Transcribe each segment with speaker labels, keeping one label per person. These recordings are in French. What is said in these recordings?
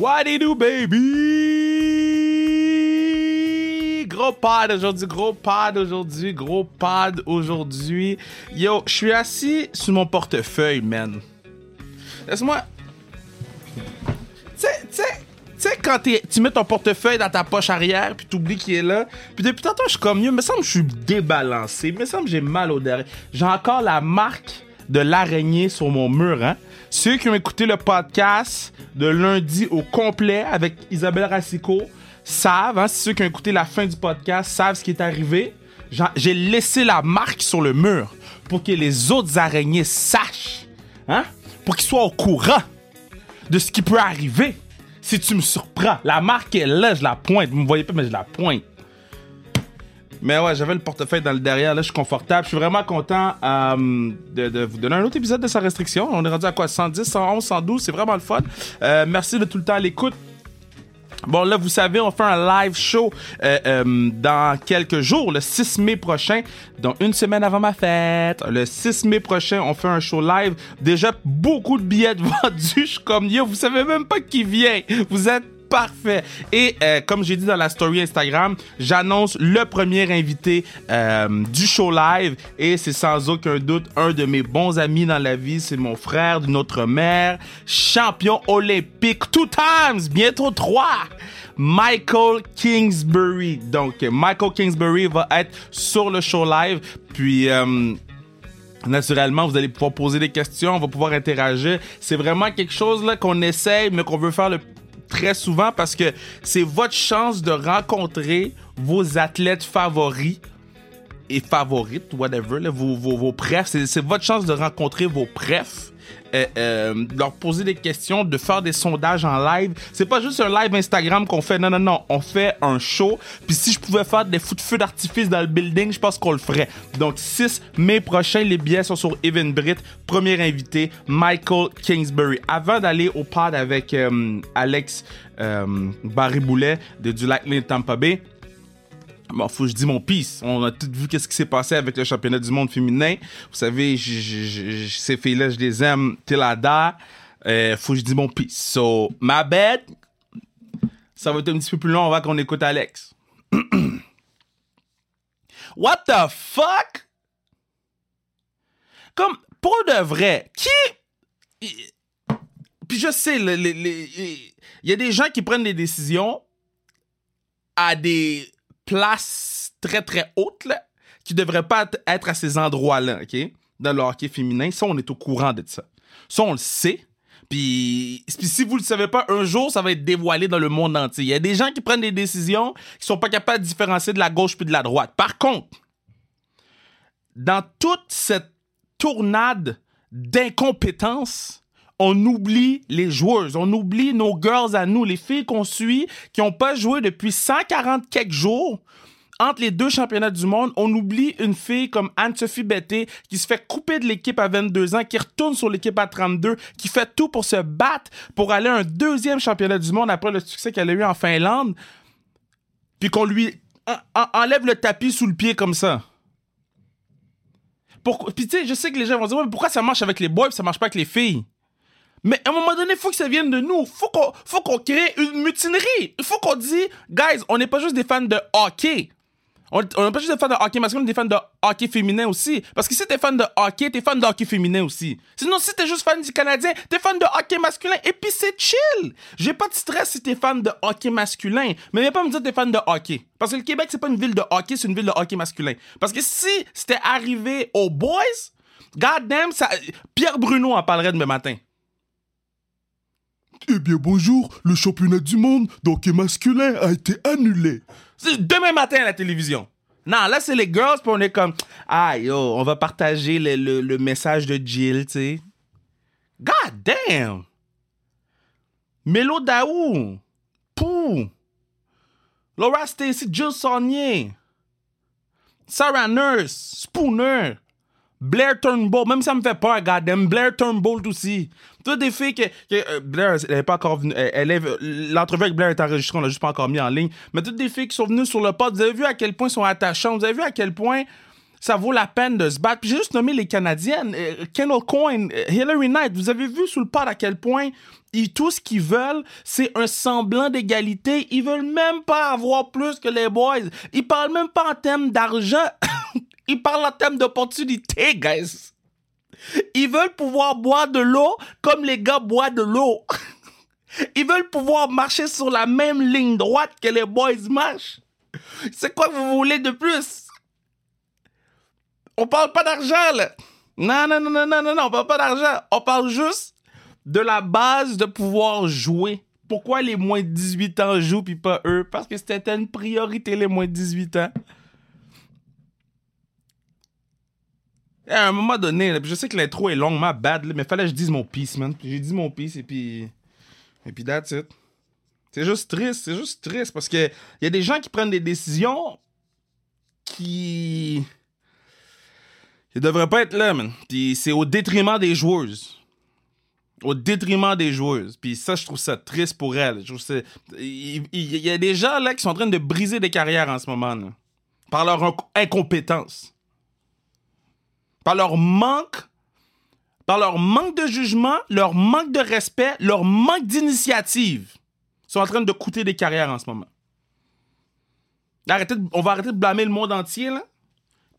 Speaker 1: What do you do, baby? Gros pad aujourd'hui, gros pad aujourd'hui, gros pad aujourd'hui. Yo, je suis assis sur mon portefeuille, man. Laisse-moi. Tu sais, tu sais, tu sais, quand tu mets ton portefeuille dans ta poche arrière, puis t'oublies qu'il est là. Puis depuis tantôt, je suis comme mieux. me semble que je suis débalancé. me semble que j'ai mal au derrière. J'ai encore la marque de l'araignée sur mon mur, hein. Ceux qui ont écouté le podcast de lundi au complet avec Isabelle Racicot savent, hein, ceux qui ont écouté la fin du podcast savent ce qui est arrivé. J'ai laissé la marque sur le mur pour que les autres araignées sachent, hein, pour qu'ils soient au courant de ce qui peut arriver si tu me surprends. La marque est là, je la pointe. Vous me voyez pas, mais je la pointe. Mais ouais, j'avais le portefeuille dans le derrière, là, je suis confortable. Je suis vraiment content euh, de, vous donner un autre épisode de sa restriction. On est rendu à quoi? 110, 111, 112, c'est vraiment le fun. Euh, merci de tout le temps à l'écoute. Bon, là, vous savez, on fait un live show euh, dans quelques jours, le 6 mai prochain, donc une semaine avant ma fête. Le 6 mai prochain, on fait un show live. Déjà, beaucoup de billets vendus. Je suis comme, yo, vous savez même pas qui vient. Vous êtes parfait. Et euh, comme j'ai dit dans la story Instagram, j'annonce le premier invité euh, du show live et c'est sans aucun doute un de mes bons amis dans la vie. C'est mon frère d'une autre mère, champion olympique two times, bientôt trois. Michael Kingsbury. Donc, Michael Kingsbury va être sur le show live. Puis, euh, Naturellement, vous allez pouvoir poser des questions, on va pouvoir interagir. C'est vraiment quelque chose là qu'on essaye, mais qu'on veut faire le très souvent parce que c'est votre chance de rencontrer vos athlètes favoris et favorites, whatever, vos, vos, vos prefs. C'est votre chance de rencontrer vos prefs. Euh, euh, leur poser des questions, de faire des sondages en live. C'est pas juste un live Instagram qu'on fait. Non, non, non. On fait un show. Puis si je pouvais faire des fous de feu d'artifice dans le building, je pense qu'on le ferait. Donc 6 mai prochain, les billets sont sur Evenbrit. Premier invité, Michael Kingsbury. Avant d'aller au pod avec euh, Alex euh, Barry-Boulet de du Lightning Tampa Bay, Bon, faut que je dise mon peace. On a tous vu qu'est-ce qui s'est passé avec le championnat du monde féminin. Vous savez, j- j- j- ces filles-là, je les aime. Euh, faut que je dise mon peace. So, my bad. Ça va être un petit peu plus long avant qu'on écoute Alex. What the fuck? Comme, pour de vrai, qui... Puis je sais, il y a des gens qui prennent des décisions à des places très très hautes là, qui devraient pas être- à ces endroits-là, OK? Dans le hockey féminin, ça on est au courant de ça. Ça on le sait. Puis si vous le savez pas, un jour ça va être dévoilé dans le monde entier. Il y a des gens qui prennent des décisions qui sont pas capables de différencier de la gauche puis de la droite. Par contre, dans toute cette tournade d'incompétence, on oublie les joueuses, on oublie nos girls à nous, les filles qu'on suit, qui n'ont pas joué depuis 140 quelques jours. Entre les deux championnats du monde, on oublie une fille comme Anne-Sophie Betté qui se fait couper de l'équipe à 22 ans, qui retourne sur l'équipe à 32, qui fait tout pour se battre pour aller à un deuxième championnat du monde après le succès qu'elle a eu en Finlande, puis qu'on lui en- en- enlève le tapis sous le pied comme ça. Puis tu sais, je sais que les gens vont dire, mais pourquoi ça marche avec les boys et ça marche pas avec les filles? Mais à un moment donné, il faut que ça vienne de nous. Faut qu'on, faut qu'on crée une mutinerie. Il faut qu'on dise, guys, on n'est pas juste des fans de hockey. On n'est pas juste des fans de hockey masculin, on est des fans de hockey féminin aussi. Parce que si t'es fan de hockey, t'es fan de hockey féminin aussi. Sinon, si t'es juste fan du Canadien, t'es fan de hockey masculin. Et puis c'est chill. J'ai pas de stress si t'es fan de hockey masculin. Mais viens pas me dire que t'es fan de hockey. Parce que le Québec, c'est pas une ville de hockey, c'est une ville de hockey masculin. Parce que si c'était arrivé aux boys, goddamn. Pierre Bruno en parlerait demain matin.
Speaker 2: Eh bien bonjour, le championnat du monde d'hockey masculin a été annulé.
Speaker 1: C'est demain matin à la télévision. Non, là, c'est les girls, puis on est comme, ah, yo, on va partager le, message de Jill, tu. God damn! Mélo Daou! Pou! Laura Stacy, Jill Saunier! Sarah Nurse! Spooner! Blair Turnbull, même ça me fait peur, goddamn. Blair Turnbull aussi. Toutes des filles que. que, euh, Blair, elle est pas encore venue. L'entrevue avec Blair est enregistrée, on l'a juste pas encore mis en ligne. Mais toutes des filles qui sont venues sur le pod, vous avez vu à quel point elles sont attachantes, vous avez vu à quel point ça vaut la peine de se battre. Puis j'ai juste nommé les Canadiennes. Euh, Kendall Coyne, euh, Hillary Knight. Vous avez vu sous le pas à quel point ils, tout ce qu'ils veulent, c'est un semblant d'égalité. Ils veulent même pas avoir plus que les boys. Ils parlent même pas en termes d'argent. Ils parlent en termes d'opportunité, guys. Ils veulent pouvoir boire de l'eau comme les gars boivent de l'eau. Ils veulent pouvoir marcher sur la même ligne droite que les boys marchent. C'est quoi que vous voulez de plus? On parle pas d'argent, là. Non, non, non, non, non, non, non, on parle pas d'argent. On parle juste de la base de pouvoir jouer. Pourquoi les moins de 18 ans jouent puis pas eux? Parce que c'était une priorité, les moins de 18 ans. À un moment donné, je sais que l'intro est longue, ma bad, mais fallait que je dise mon piece, man. J'ai dit mon piece et puis. Et puis that's it. C'est juste triste, c'est juste triste parce que y a des gens qui prennent des décisions qui. Ils devraient pas être là, man. Puis c'est au détriment des joueuses. Au détriment des joueuses. Puis ça, je trouve ça triste pour elles. Je il, y a des gens là qui sont en train de briser des carrières en ce moment. Là, par leur incompétence. Par leur manque par leur manque de jugement, leur manque de respect, leur manque d'initiative, sont en train de coûter des carrières en ce moment. on va arrêter de blâmer le monde entier, là.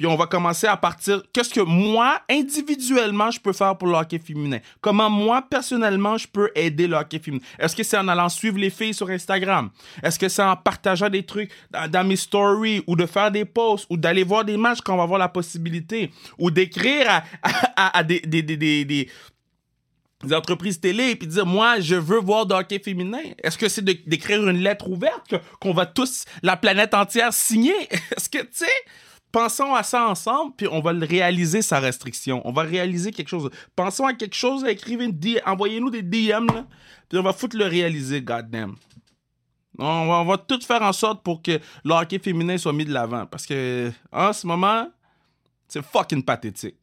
Speaker 1: Puis on va commencer à partir. Qu'est-ce que moi, individuellement, je peux faire pour le hockey féminin? Comment moi, personnellement, je peux aider le hockey féminin? Est-ce que c'est en allant suivre les filles sur Instagram? Est-ce que c'est en partageant des trucs dans, mes stories ou de faire des posts ou d'aller voir des matchs quand on va avoir la possibilité? Ou d'écrire à, des, des, entreprises télé et puis dire moi je veux voir de hockey féminin est-ce que c'est d'écrire une lettre ouverte qu'on va tous la planète entière signer? Est-ce que tu sais? Pensons à ça ensemble, puis on va le réaliser, sa restriction. On va réaliser quelque chose. Pensons à quelque chose, écrivez, envoyez-nous des DM, là, puis on va foutre le réaliser, goddamn. On va, on va tout faire en sorte pour que le féminin soit mis de l'avant. Parce que, en ce moment, c'est fucking pathétique.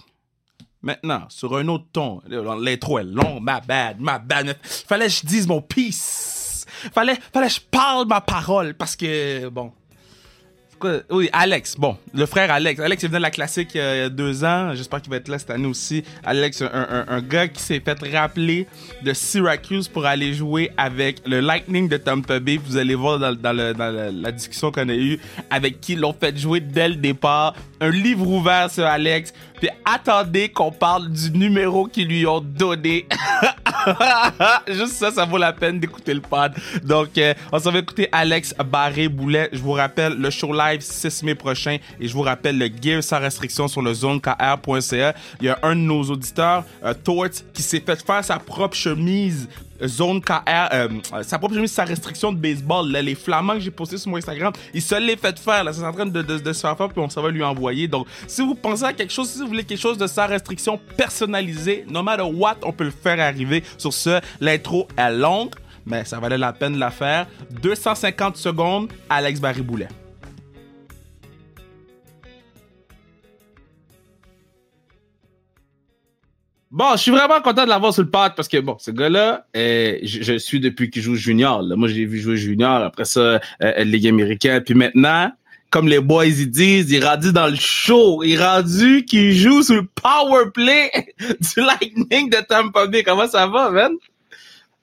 Speaker 1: Maintenant, sur un autre ton, l'intro est long, ma bad, ma bad. Fallait que je dise mon peace. Fallait, fallait que je parle ma parole parce que, bon, oui, Alex. Bon, le frère Alex. Alex, il venu de la classique euh, il y a deux ans. J'espère qu'il va être là cette année aussi. Alex, un, gars qui s'est fait rappeler de Syracuse pour aller jouer avec le Lightning de Tampa Bay. Vous allez voir dans la discussion qu'on a eue avec qui l'ont fait jouer dès le départ. Un livre ouvert sur Alex. Puis attendez qu'on parle du numéro qu'ils lui ont donné. Juste ça, ça vaut la peine d'écouter le pod. Donc, euh, on s'en va écouter Alex Barré-Boulet. Je vous rappelle, le show live 6 mai prochain. Et je vous rappelle le gear sans restriction sur le zonekr.ca. Il y a un de nos auditeurs, euh, Tort, qui s'est fait faire sa propre chemise zone KR, euh, sa propre chemise, sa restriction de baseball, les flamands que j'ai postés sur mon Instagram, il se l'est fait faire, là, c'est en train de, se faire faire, puis on s'en va lui envoyer. Donc, si vous pensez à quelque chose, si vous voulez quelque chose de sa restriction personnalisée, no matter what, on peut le faire arriver. Sur ce, l'intro est longue, mais ça valait la peine de la faire. 250 secondes, Alex Barry-Boulet. Bon, je suis vraiment content de l'avoir sur le pad parce que, bon, ce gars-là, euh, je, suis depuis qu'il joue junior. Moi, j'ai vu jouer junior, après ça, euh, euh, Ligue américaine. Puis maintenant, comme les boys ils disent, il est rendu dans le show. Il est rendu qu'il joue sur le power play du Lightning de Tampa Bay. Comment ça va, man?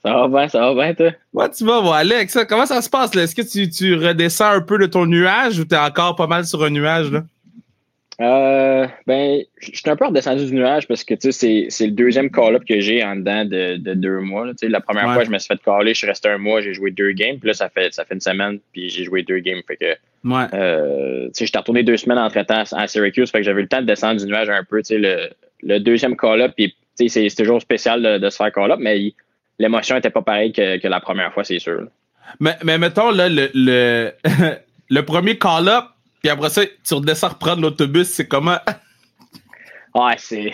Speaker 3: Ça va bien, ça va bien, toi?
Speaker 1: Ouais, tu vas, bon, Alex, comment ça se passe, là? Est-ce que tu, tu redescends un peu de ton nuage ou t'es encore pas mal sur un nuage, là?
Speaker 3: Euh, ben, je suis un peu redescendu du nuage parce que c'est, c'est le deuxième call-up que j'ai en dedans de, de deux mois. Là. La première fois, je me suis fait caller, je suis resté un mois, j'ai joué deux games. Puis là, ça fait, ça fait une semaine, puis j'ai joué deux games. Fait que,
Speaker 1: ouais.
Speaker 3: euh, j'étais retourné deux semaines entre-temps à Syracuse. Fait que j'avais eu le temps de descendre du nuage un peu. Le, le deuxième call-up, puis c'est, c'est toujours spécial de, de se faire call-up, mais l'émotion était pas pareille que, que la première fois, c'est sûr.
Speaker 1: Mais, mais mettons, là, le, le, le premier call-up, puis après ça, tu redescends reprendre l'autobus, c'est comment?
Speaker 3: Ouais, c'est.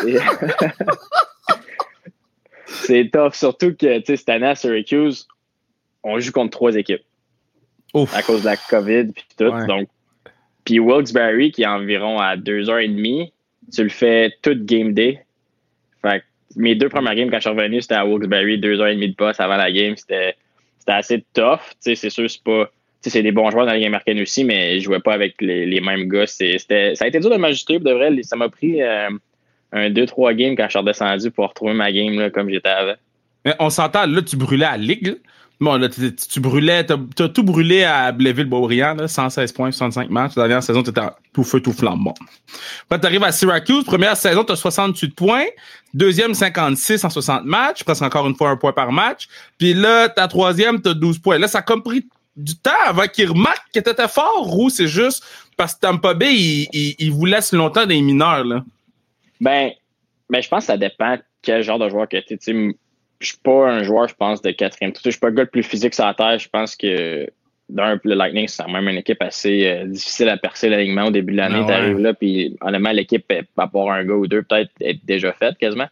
Speaker 3: c'est tough. Surtout que, tu sais, cette année à Syracuse, on joue contre trois équipes.
Speaker 1: Ouf.
Speaker 3: À cause de la COVID puis tout. Donc, puis Wilkes-Barre, qui est environ à deux heures et demie, tu le fais toute game day. Fait mes deux premières games, quand je suis revenu, c'était à Wilkes-Barre, deux heures et demie de poste avant la game. C'était, c'était assez tough. Tu sais, c'est sûr, c'est pas c'est des bons joueurs dans la Ligue américaine aussi, mais je jouais pas avec les, mêmes gars. C'était, ça a été dur de m'ajuster, de vrai. Ça m'a pris euh, un 2-3 games quand je suis redescendu pour retrouver ma game là, comme j'étais avant.
Speaker 1: Mais on s'entend, là, tu brûlais à Ligue. Bon, là, tu, brûlais, t'as as tout brûlé à Blainville-Beaubriand, 116 points, 65 matchs. La dernière saison, t'étais tout feu, tout flambe. Bon. Après, t'arrives à Syracuse, première saison, t'as 68 points. Deuxième, 56 en 60 matchs, presque encore une fois un point par match. Puis là, ta troisième, t'as 12 points. Là, ça a comme pris du temps avant qu'ils remarquent que t'étais fort ou c'est juste parce que Tampa Bay, il, il, il vous laisse longtemps des mineurs, là?
Speaker 3: Ben, ben, je pense que ça dépend quel genre de joueur que tu es. Je suis pas un joueur, je pense, de quatrième Je suis pas le gars le plus physique sur la terre. Je pense que d'un, le Lightning, c'est même une équipe assez euh, difficile à percer l'alignement au début de l'année. Ah tu arrives là, puis honnêtement, l'équipe, à part un gars ou deux, peut-être est déjà faite quasiment.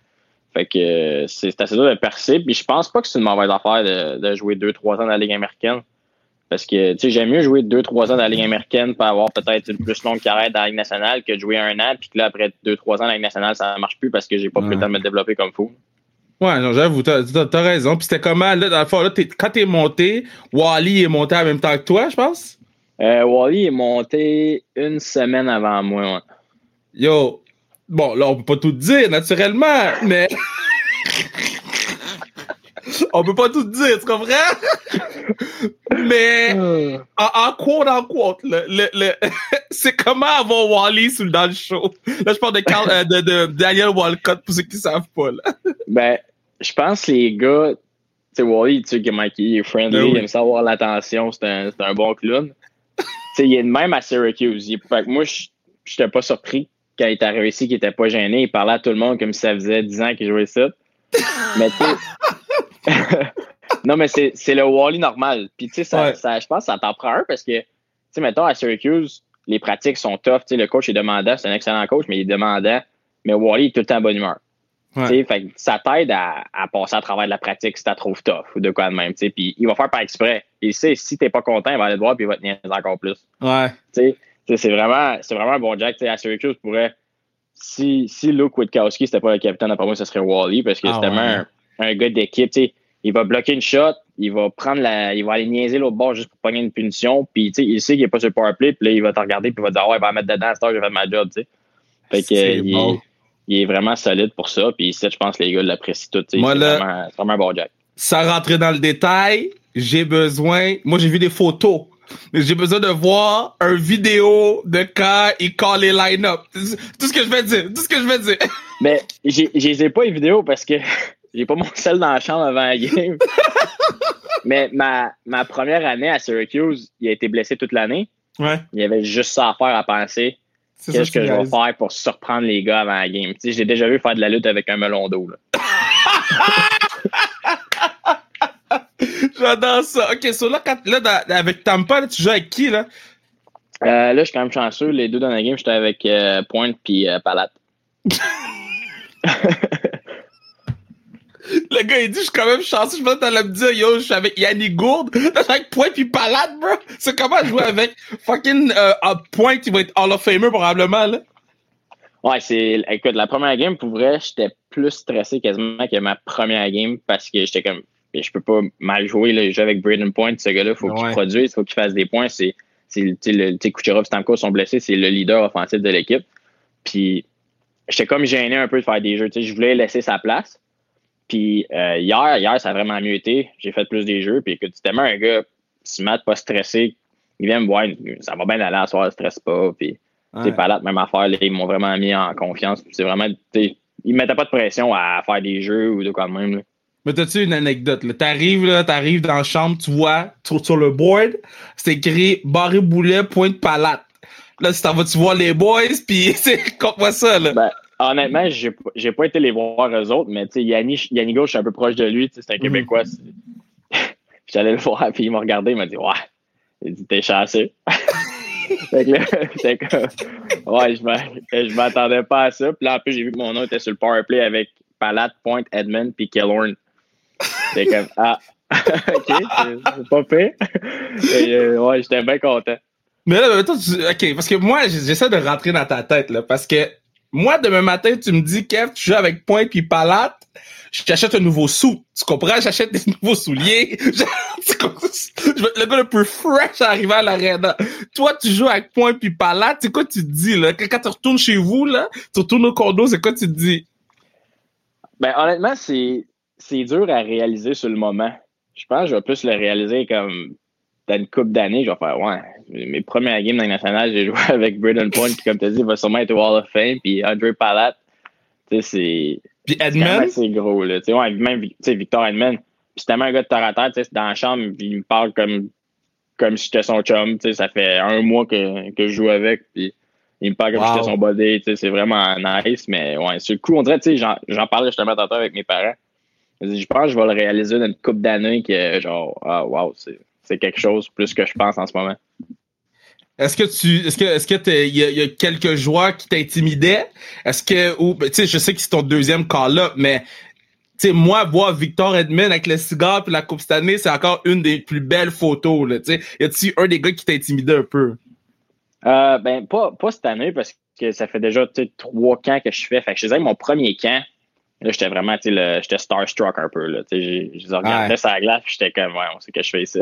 Speaker 3: Fait que euh, c'est assez dur de percer. Puis je pense pas que c'est une mauvaise affaire de, de jouer deux, trois ans dans la Ligue américaine. Parce que, tu sais, j'aime mieux jouer 2-3 ans dans la Ligue américaine pour avoir peut-être une plus longue carrière dans la Ligue nationale que de jouer un an, puis que là, après 2-3 ans dans la Ligue nationale, ça ne marche plus parce que j'ai pas pu le temps de me développer comme fou.
Speaker 1: Ouais, j'avoue, t'as as, raison. Puis c'était comment, là, dans le fond, là, es, quand t'es monté, Wally est monté en même temps que toi, je pense?
Speaker 3: Euh, Wally est monté une semaine avant moi, ouais.
Speaker 1: Yo, bon, là, on peut pas tout dire, naturellement, mais... on peut pas tout dire, tu comprends? Mais euh. en, quote en quote, le, le, c'est comment avoir Wally sous dans le show. Là, je parle de, euh, de, de, Daniel Walcott pour ceux qui savent pas. Là.
Speaker 3: Ben, je pense que les gars, tu sais, Wally, tu sais, il est friendly, ben il aime savoir l'attention, c'est un, un, bon clown. tu sais, il est de même à Syracuse. fait que moi, je n'étais pas surpris quand il est arrivé ici qu'il était pas gêné. Il parlait à tout le monde comme si ça faisait 10 ans qu'il jouait ça. Mais tu non, mais c'est le Wally normal. Puis, tu sais, ça, ça, je pense que ça t'en prend un parce que, tu sais, mettons, à Syracuse, les pratiques sont tough. Tu sais, le coach est demandant. C'est un excellent coach, mais il est demandant. Mais Wally est tout le temps en bonne humeur. Tu sais, fait ça t'aide à, à, passer à travers de la pratique si t'as trouves tough ou de quoi de même. Tu sais, puis il va faire par exprès. Il sait, si t'es pas content, il va aller te voir puis il va te niaiser encore plus.
Speaker 1: Ouais.
Speaker 3: Tu sais, c'est vraiment, vraiment un bon Jack. Tu sais, à Syracuse, pourrait, si, si Luke Witkowski, c'était pas le capitaine, après moi, ce serait Wally parce que ah, c'est tellement un, un, gars d'équipe. Tu sais, il va bloquer une shot, il va prendre la, il va aller niaiser l'autre bord juste pour pogner une punition, puis tu sais, il sait qu'il est pas sur le powerplay, puis là, il va te regarder, puis il va dire, ouais, il va mettre dedans, à j'ai fait ma job, tu sais. Fait que, il, est, il, est, vraiment solide pour ça, puis ici, je pense que les gars l'apprécient tout, tu sais. C'est vraiment, vraiment, un bon Jack.
Speaker 1: Sans rentrer dans le détail, j'ai besoin, moi, j'ai vu des photos. Mais j'ai besoin de voir un vidéo de quand il call les line-up. Tout ce que je vais dire. Tout ce que je vais dire.
Speaker 3: Mais j'ai, j'ai pas les vidéos parce que j'ai pas mon sel dans la chambre avant la game. Mais ma, ma première année à Syracuse, il a été blessé toute l'année.
Speaker 1: Ouais.
Speaker 3: Il y avait juste ça à faire à penser. Qu'est-ce que je vais faire pour surprendre les gars avant la game? Tu sais, j'ai déjà vu faire de la lutte avec un melon d'eau.
Speaker 1: J'adore ça. OK, so là, quand, là avec Tampa, tu joues avec qui, là?
Speaker 3: Euh, là, je suis quand même chanceux. Les deux dans la game, j'étais avec euh, Pointe puis euh, Palate.
Speaker 1: Le gars, il dit, je suis quand même chanceux. Je pense que me dire, yo, je suis avec Yannick Gourde. Avec Point puis Palade, bro. C'est comment jouer avec fucking euh, Point qui va être Hall of Famer probablement, là?
Speaker 3: Ouais, c'est. Écoute, la première game, pour vrai, j'étais plus stressé quasiment que ma première game parce que j'étais comme. Je peux pas mal jouer. Là. Je joue avec Braden Point, ce gars-là. Faut qu'il produise, faut qu'il fasse des points. C'est. Le, Kucherov Stamkos sont blessés, c'est le leader offensif de l'équipe. Puis, j'étais comme gêné un peu de faire des jeux. je voulais laisser sa place. Puis euh, hier, hier, ça a vraiment mieux été. J'ai fait plus des jeux. Puis écoute, c'est tellement un gars, Matt pas stressé, il vient me voir, ça va bien aller à soir, stresse pas. Puis c'est pas là, même affaire, ils m'ont vraiment mis en confiance. C'est vraiment, ils mettaient pas de pression à faire des jeux ou de quoi de même.
Speaker 1: Mais t'as-tu une anecdote? T'arrives là, t'arrives dans la chambre, tu vois, sur, le board, c'est écrit barré boulet, point de palate. Là, tu t'en vas, tu vois les boys, puis c'est comme ça, là?
Speaker 3: Ben, Honnêtement, j'ai, j'ai pas été les voir eux autres, mais tu Yannick, Yannick je suis un peu proche de lui, c'est un mhm. Québécois. J'allais le voir, puis il m'a regardé, il m'a dit Ouais, il dit T'es chanceux. fait que là, j'étais comme Ouais, je m'attendais pas à ça. Puis là, en plus, j'ai vu que mon nom était sur le powerplay avec Palat, Point, Edmund, puis Killorn. J'étais comme Ah, ok, c'est pas fait. Euh, ouais, j'étais bien content.
Speaker 1: Mais là, toi, ok, parce que moi, j'essaie de rentrer dans ta tête, là, parce que Moi, demain matin, tu me dis, Kev, tu joues avec Point puis Palate, je t'achète un nouveau sou. Tu comprends? J'achète des nouveaux souliers. Je, vais le gars le plus fresh à arriver à l'arena. Toi, tu joues avec Point puis Palate, c'est quoi tu te dis, là? Quand tu retournes chez vous, là, tu retournes au condo, c'est quoi tu te dis?
Speaker 3: Ben, honnêtement, c'est, c'est dur à réaliser sur le moment. Je pense que je vais plus le réaliser comme dans une couple d'années, je vais faire, ouais, mes premières games dans les nationales, j'ai joué avec Braden Point, puis comme tu as dit, il va sûrement être au Hall of Fame, puis Andre Palat, tu sais, c'est.
Speaker 1: Puis Edmund?
Speaker 3: C'est gros, là. Tu sais, ouais, même, Victor Edmund. Puis c'est tellement un gars de terre à terre, tu sais, dans la chambre, puis il me parle comme, comme si j'étais son chum, tu sais, ça fait un mois que, que je joue avec, puis il me parle comme si j'étais son body, tu sais, c'est vraiment nice, mais ouais, sur le coup, on dirait, tu sais, j'en, parlais justement tantôt avec mes parents. Je pense que je vais le réaliser dans une couple d'années que, genre, ah, wow, c'est c'est quelque chose plus que je pense en ce moment.
Speaker 1: Est-ce que tu est-ce que est-ce que il y, a quelques joueurs qui t'intimidaient? Est-ce que ou ben, tu sais je sais que c'est ton deuxième call-up mais tu sais moi voir Victor Edmond avec le cigare puis la coupe cette année c'est encore une des plus belles photos là tu sais y a-t-il un des gars qui t'intimidait un peu?
Speaker 3: Euh, ben pas pas cette année parce que ça fait déjà trois camps que je fais fait que je disais mon premier camp Là, j'étais vraiment, tu sais, j'étais starstruck un peu, là. Tu sais, je regardais sur la glace, j'étais comme, ouais, on sait que je fais ici.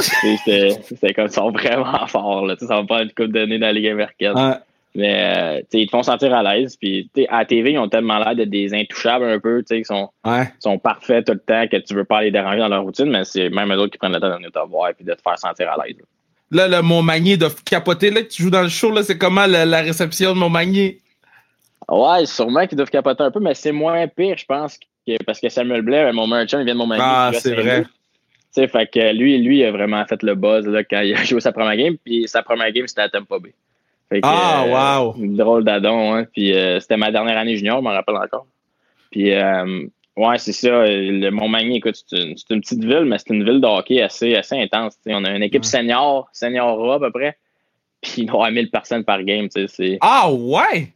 Speaker 3: C'était comme, ils sont vraiment forts, là. Tu sais, ça va pas une coupe de nez dans la Ligue américaine. Mais, euh, ils te font sentir à l'aise. Puis, à la TV, ils ont tellement l'air d'être des intouchables un peu, tu sais, ils sont, sont parfaits tout le temps que tu veux pas les déranger dans leur routine, mais c'est même eux autres qui prennent le temps de venir te voir et de te faire sentir à l'aise.
Speaker 1: Là, le Montmagny de capoter, là, que tu joues dans le show, là, c'est comment la, la réception de Montmagny?
Speaker 3: Ouais, sûrement qu'ils doivent capoter un peu, mais c'est moins pire, je pense, que, parce que Samuel Blair, mon merchant, il vient de mon mari.
Speaker 1: Ah, c'est vrai.
Speaker 3: Sais, fait que lui, lui, il a vraiment fait le buzz là, quand il a joué sa première game, puis sa première game, c'était à Tampa Bay.
Speaker 1: Fait que, ah,
Speaker 3: euh, wow! drôle d'adon, hein. Puis euh, c'était ma dernière année junior, je m'en rappelle encore. Puis, euh, ouais, c'est ça. Le Montmagny, écoute, c'est une, une, petite ville, mais c'est une ville de hockey assez, assez intense. On a une équipe senior, senior à peu près. Puis il y a 1000 personnes par game. tu sais.
Speaker 1: Ah, ouais!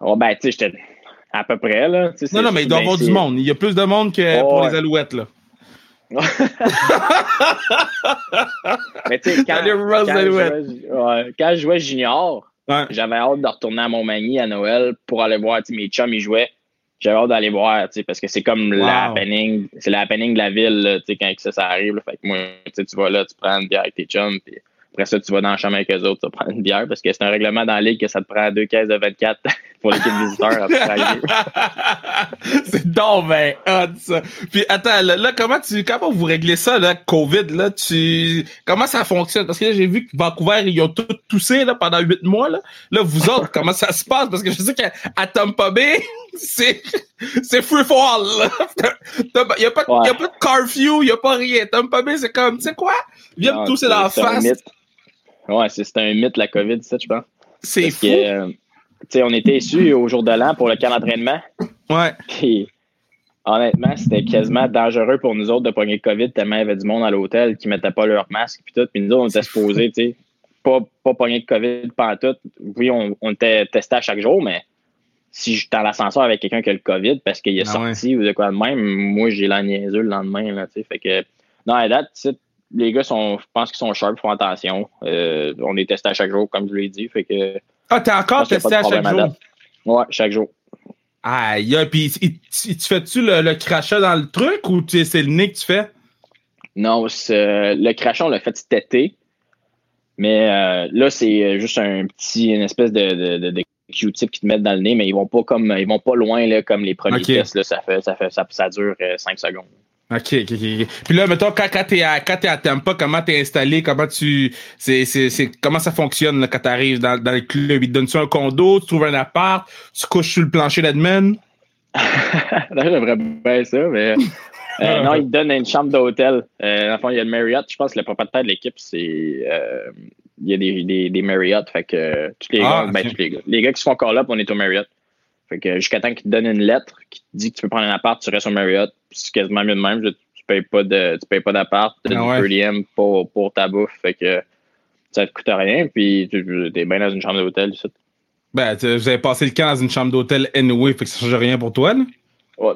Speaker 3: Oh, ben, tu sais, j'étais à peu près, là.
Speaker 1: Non, non, mais il doit y avoir du monde. Il y a plus de monde que pour les Alouettes, là.
Speaker 3: Mais tu sais, quand, quand, quand, je jouais junior, j'avais hâte de retourner à Montmagny à Noël pour aller voir mes chums, ils jouaient. J'avais hâte d'aller voir, parce que c'est comme la happening, c'est la happening de la ville, tu sais, quand ça, ça arrive. Là, fait que moi, tu vas là, tu prends une bière avec tes chums, puis après ça, tu vas dans la chambre avec eux autres, tu vas prendre une bière parce que c'est un règlement dans la ligue que ça te prend deux caisses de 24 pour l'équipe visiteur
Speaker 1: C'est donc ben hot, ça. Puis attends, là, comment tu comment vous réglez ça, là, COVID, là, tu comment ça fonctionne? Parce que là, j'ai vu que Vancouver, ils ont tout toussé là, pendant huit mois. Là. là, vous autres, comment ça se passe? Parce que je sais qu'à Tampa Bay, c'est c'est free fall. Il n'y a, pas, y a pas de curfew, il n'y a pas rien. Tampa Bay, c'est comme, tu sais quoi? Viens me tousser dans la face.
Speaker 3: Ouais, c'est un mythe, la COVID, ça, je pense.
Speaker 1: C'est fou.
Speaker 3: Euh, sais, on était issus au jour de l'an pour le camp d'entraînement.
Speaker 1: Ouais.
Speaker 3: Puis, honnêtement, c'était quasiment dangereux pour nous autres de pogner le COVID tellement il y avait du monde à l'hôtel qui mettait pas leur masque puis tout. Puis nous autres, on était supposés, tu sais, pas, pas pogner le COVID pendant tout. Oui, on, on était testé à chaque jour, mais si je suis dans l'ascenseur avec quelqu'un qui a le COVID parce qu'il est ah sorti ou de quoi de même, moi, j'ai la niaiseux le lendemain, là, tu sais. Fait que, non, à date, les gars sont, je pense qu'ils sont sharp, font attention. Euh, on est testé à chaque jour, comme je l'ai dit. Fait que,
Speaker 1: ah, t'es encore testé à chaque jour?
Speaker 3: Ouais, chaque jour.
Speaker 1: Aïe, puis tu fais-tu le, crachat dans le truc ou c'est le nez que tu fais?
Speaker 3: Non, le crachat, on l'a fait cet été. Mais euh, là, c'est juste un petit, une espèce de, de, de, Q-tip qui te mettent dans le nez, mais ils vont pas comme ils vont pas loin là, comme les premiers tests. Là, ça fait ça fait ça, ça dure 5 euh, secondes.
Speaker 1: OK, OK, OK. Puis là, mettons, quand, quand t'es à, quand t'es à Tampa, comment t'es installé? Comment tu, c'est, c'est, c'est, comment ça fonctionne, là, quand t'arrives dans, dans le club? Ils te donnent-tu un condo? Tu trouves un appart? Tu couches sur le plancher d'admin?
Speaker 3: là, j'aimerais bien ça, mais, euh, non, ils te donnent une chambre d'hôtel. Euh, dans le fond, il y a le Marriott. Je pense que le propriétaire de l'équipe, c'est, euh, il y a des, des, des Marriott. Fait que, euh, tous les ah, gars, ben, tous les gars. Les gars qui sont encore là, on est au Marriott. Fait que jusqu'à temps qu'ils te donnent une lettre qui te dit que tu peux prendre un appart, tu restes au Marriott. c'est quasiment mieux de même. tu payes pas de, tu payes pas d'appart, tu as du per pour, pour ta bouffe. Fait que ça te coûte rien. Puis tu es bien dans une chambre d'hôtel.
Speaker 1: Ben, vous avez passé le camp dans une chambre d'hôtel anyway, fait que ça change rien pour toi, là?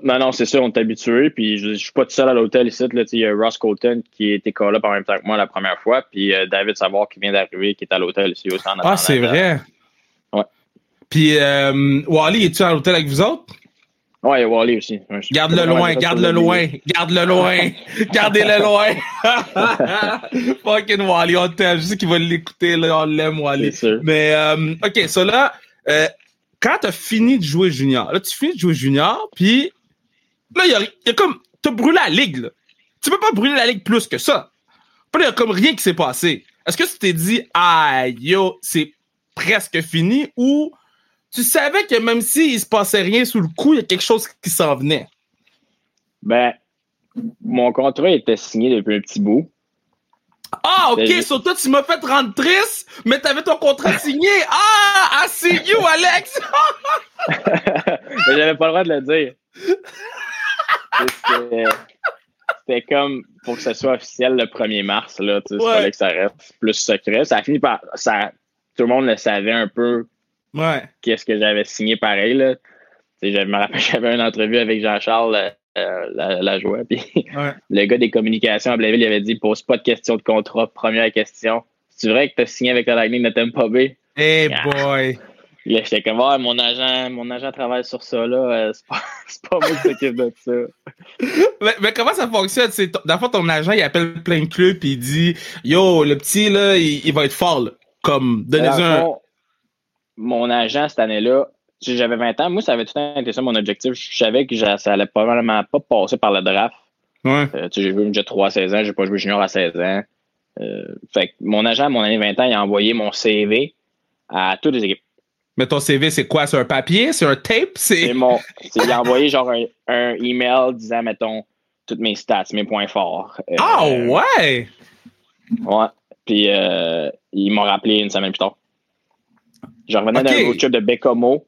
Speaker 3: non, non, c'est ça, on est habitué. Puis je, je suis pas tout seul à l'hôtel ici. Là, il y a Ross Colton qui était collé en même temps que moi la première fois. Puis euh, David Savard qui vient d'arriver, qui est à l'hôtel ici aussi en
Speaker 1: Ah, c'est vrai? Puis, euh, Wally, es-tu à l'hôtel avec vous autres?
Speaker 3: Ouais, Wally aussi.
Speaker 1: Garde-le loin, garde-le loin, garde-le loin, gardez-le loin. Fucking Wally, on t'aime. Je sais qu'il va l'écouter, là, on l'aime, Wally. Mais, euh, ok, ça là, euh, quand t'as fini de jouer junior, là, tu finis de jouer junior, puis là, il y a, y a, comme, t'as brûlé la ligue, là. Tu peux pas brûler la ligue plus que ça. Puis là, il y a comme rien qui s'est passé. Est-ce que tu t'es dit, ah, yo, c'est presque fini, ou tu savais que même s'il se passait rien sous le coup, il y a quelque chose qui s'en venait?
Speaker 3: Ben, mon contrat était signé depuis un petit bout.
Speaker 1: Ah, ok, sur toi, tu m'as fait rendre triste, mais t'avais ton contrat signé. Ah, I see you, Alex!
Speaker 3: mais j'avais pas le droit de le dire. C'était comme, pour que ce soit officiel le 1er mars, là, tu sais, fallait que ça reste plus secret. Ça a fini par, ça, tout le monde le savait un peu
Speaker 1: Ouais.
Speaker 3: Qu'est-ce que j'avais signé pareil, là. je me rappelle, j'avais une entrevue avec Jean-Charles euh, la, la joie, puis le gars des communications à Blainville, il avait dit pose pas de questions de contrat, première question. C'est vrai que tu as signé avec la Lightning de Tampa Bay?
Speaker 1: Hey ah. boy!
Speaker 3: J'étais comme, ah, mon agent, mon agent travaille sur ça, là. Euh, c'est pas, pas moi qui s'occupe de
Speaker 1: ça. mais, comment ça fonctionne? C'est, dans le fond, ton agent, il appelle plein de clubs et il dit, yo, le petit, là, il, va être fort, là. Comme, donnez-lui un
Speaker 3: mon agent cette année-là, j'avais 20 ans, moi, ça avait tout été ça mon objectif. Je savais que ça allait probablement pas passer par le draft.
Speaker 1: Ouais.
Speaker 3: Euh, j'ai joué déjà 3 à 16 ans, j'ai pas joué junior à 16 ans. Euh, fait que mon agent, à mon année 20 ans, il a envoyé mon CV à toutes les équipes.
Speaker 1: Mais ton CV, c'est quoi? C'est un papier? C'est un tape?
Speaker 3: C'est mon. il a envoyé genre un, email disant, mettons, toutes mes stats, mes points forts.
Speaker 1: Ah euh, ouais!
Speaker 3: Ouais. Puis ils m'ont rappelé une semaine plus tard. Je revenais d'un road trip de Bécomo.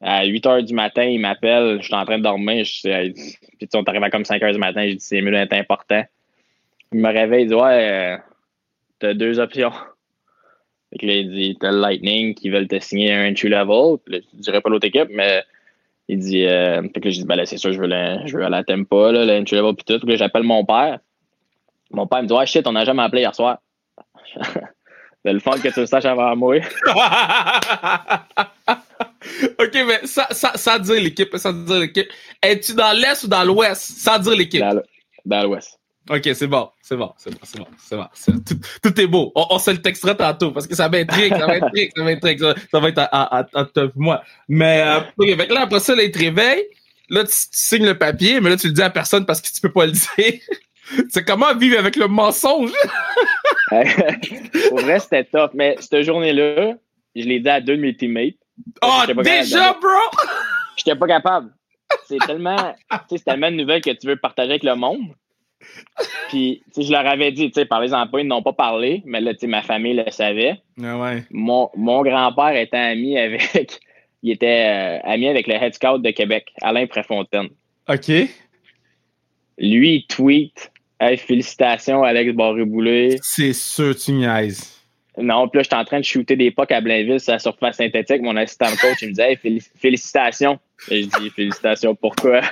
Speaker 3: À 8 h du matin, il m'appelle. Je suis en train de dormir. Je, puis on arrive à comme 5 h du matin. Je dis c'est mieux d'être important. Il me réveille. Il dit Ouais, euh, t'as deux options. Fait que là, il dit T'as le Lightning qui veulent te signer un entry level. je dirais pas l'autre équipe, mais il dit euh, Fait que là, je dis Ben là, c'est sûr, je veux, le, je veux aller à Tempa, là, le entry level. Puis tout. Puis là, j'appelle mon père. Mon père me dit Ouais, shit, on a jamais appelé hier soir. C'est le fun que tu le saches avant moi.
Speaker 1: OK, mais ça, ça, ça dire l'équipe, ça dire l'équipe. Es-tu dans l'Est ou dans l'Ouest? Sans dire l'équipe.
Speaker 3: Dans, l'Ouest.
Speaker 1: OK, c'est bon, c'est bon, c'est bon, c'est bon, c'est bon. Tout, tout, est beau. On, se le textera tantôt parce que ça va être m'intrigue, ça va être ça va être ça, ça va être à, à, à, moi. Mais, euh, okay, là, après ça, là, il te réveille. Là, tu, tu, signes le papier, mais là, tu le dis à personne parce que tu peux pas le dire. C'est comment vivre avec le mensonge?
Speaker 3: Pour vrai, c'était tough. Mais cette journée-là, je l'ai dit à deux de mes teammates.
Speaker 1: Oh, déjà, bro!
Speaker 3: J'étais pas capable. C'est tellement, c'est tellement de nouvelles que tu veux partager avec le monde. Puis, je leur avais dit, tu sais, parlez-en pas, ils n'ont pas parlé, mais là, tu sais, ma famille le savait.
Speaker 1: Ah ouais.
Speaker 3: Mon, mon grand-père était ami avec, il était euh, ami avec le head scout de Québec, Alain Préfontaine.
Speaker 1: OK.
Speaker 3: Lui, il tweet Hey, félicitations, Alex Barré-Boulet.
Speaker 1: C'est sûr, tu niaises.
Speaker 3: Non, puis là, j'étais en train de shooter des pucks à Blainville sur la surface synthétique. Mon assistant coach, il me disait hey, félicitations. Et je dis félicitations, pourquoi?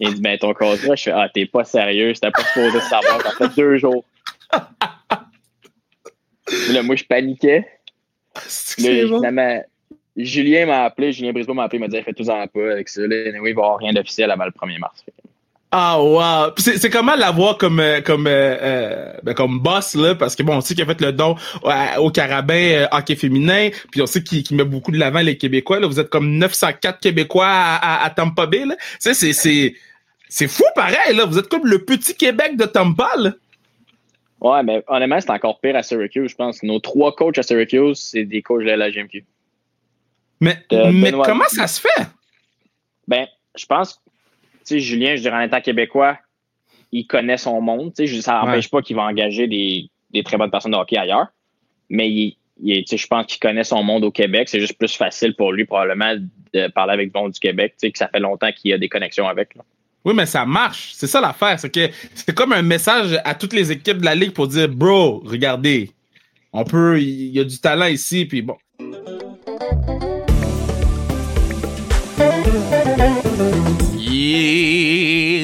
Speaker 3: Il dit ben ton contrat. Je fais Ah, t'es pas sérieux, c'était pas supposé savoir. Ça fait deux jours. là, moi, je paniquais. Là, Julien m'a appelé, Julien Brisbois m'a appelé, il m'a dit Fais tout en pas avec ça. Là, il va y avoir rien d'officiel avant le 1er mars.
Speaker 1: Ah wow! C'est comment l'avoir comme euh, comme euh, euh, ben, comme boss là? Parce que bon on sait qu'il a fait le don au Carabin hockey féminin puis on sait qu'il met beaucoup de l'avant les Québécois là vous êtes comme 904 Québécois à, à, Tampa Bay là c'est c'est c'est fou pareil là vous êtes comme le petit Québec de Tampa là.
Speaker 3: Ouais mais honnêtement c'est encore pire à Syracuse je pense nos trois coachs à Syracuse c'est des coachs de la GMQ.
Speaker 1: Mais mais comment ça se fait?
Speaker 3: Ben je pense sais, Julien, je dirais en étant québécois, il connaît son monde. Tu sais, ça n'empêche pas qu'il va engager des, très bonnes personnes de hockey ailleurs. Mais il, je pense qu'il connaît son monde au Québec. C'est juste plus facile pour lui, probablement, de parler avec le monde du Québec, tu sais, que ça fait longtemps qu'il a des connexions avec.
Speaker 1: Oui, mais ça marche. C'est ça l'affaire. C'est que c'est comme un message à toutes les équipes de la Ligue pour dire Bro, regardez, on peut, il y a du talent ici, puis bon.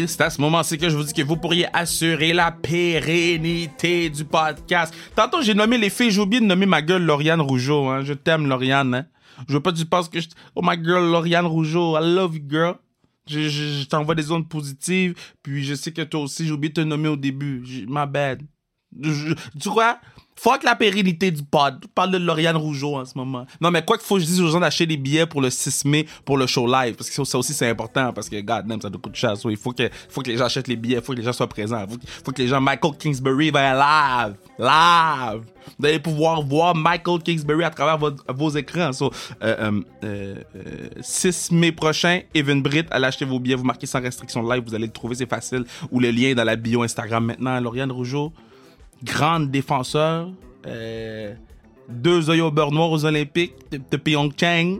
Speaker 1: C'est à ce moment-ci que je vous dis que vous pourriez assurer la pérennité du podcast. Tantôt, j'ai nommé les filles, j'ai oublié de nommer ma gueule Lauriane Rougeau. Hein. Je t'aime, Lauriane. Hein. Je veux pas que tu penses que je... Oh my girl, Lauriane Rougeau, I love you, girl. Je, t'envoie des ondes positives, puis je sais que toi aussi, j'ai oublié de te nommer au début. My bad. Tu vois? Fuck la pérennité du pod. Je parle de Lauriane Rougeau en ce moment. Non, mais quoi qu'il faut que je dise aux gens d'acheter des billets pour le 6 mai pour le show live. Parce que ça, aussi, c'est important. Parce que, god damn, ça doit coûter cher. Il faut que, faut que les gens achètent les billets. Il faut que les gens soient présents. Il faut, que- les gens. Michael Kingsbury va live. Live. Vous allez pouvoir voir Michael Kingsbury à travers vos écrans. So, euh, euh, euh, euh, 6 mai prochain, Evan Britt, allez acheter vos billets. Vous marquez sans restriction live. Vous allez le trouver, c'est facile. Ou le lien est dans la bio Instagram maintenant. Lauriane Rougeau grande défenseur. Euh, deux œils au beurre noir aux Olympiques de, de Pyeongchang.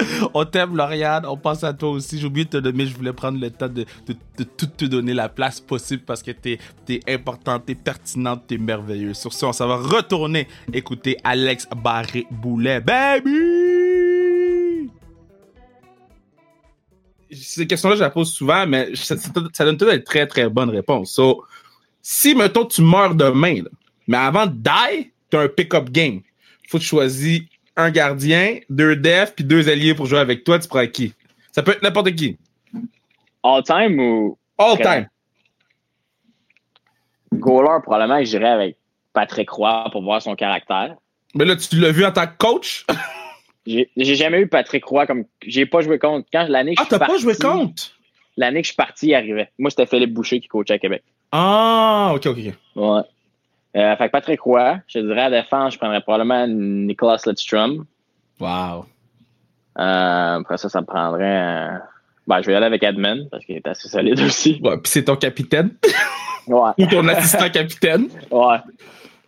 Speaker 1: on t'aime, Lauriane. On pense à toi aussi. J'ai oublié de te donner. Je voulais prendre le temps de, de- tout te donner la place possible parce que t'es es importante, t'es pertinente, t'es merveilleuse. Sur ce, on s'en va retourner écouter Alex Barré-Boulet. Baby! Ces questions-là, je la pose souvent, mais ça, donne toujours des très, très bonnes réponses. So, si, mettons, tu meurs demain, là, mais avant de die, t'as un pick-up game. Faut que tu choisis un gardien, deux defs, puis deux alliés pour jouer avec toi. Tu prends qui? Ça peut être n'importe qui.
Speaker 3: All time ou
Speaker 1: All time.
Speaker 3: goaler, probablement j'irais avec Patrick Roy pour voir son caractère.
Speaker 1: Mais là, tu l'as vu en tant que coach?
Speaker 3: J'ai jamais eu Patrick Roy comme. J'ai pas joué contre. Quand l'année que
Speaker 1: Ah,
Speaker 3: je suis
Speaker 1: t'as pas joué
Speaker 3: parti-
Speaker 1: contre?
Speaker 3: L'année que je suis parti, il arrivait. Moi, c'était Philippe Boucher qui coachait à Québec.
Speaker 1: Ah, ok, ok, ok.
Speaker 3: Ouais. Euh, fait que Patrick Roy, je te dirais à la défense, je prendrais probablement Nicolas Lidstrom.
Speaker 1: Wow.
Speaker 3: Euh, après ça, ça me prendrait. euh, Ben, je vais y aller avec Edmund parce qu'il est assez solide aussi.
Speaker 1: Ouais, puis c'est ton capitaine
Speaker 3: Ouais.
Speaker 1: ou ton assistant capitaine.
Speaker 3: Ouais.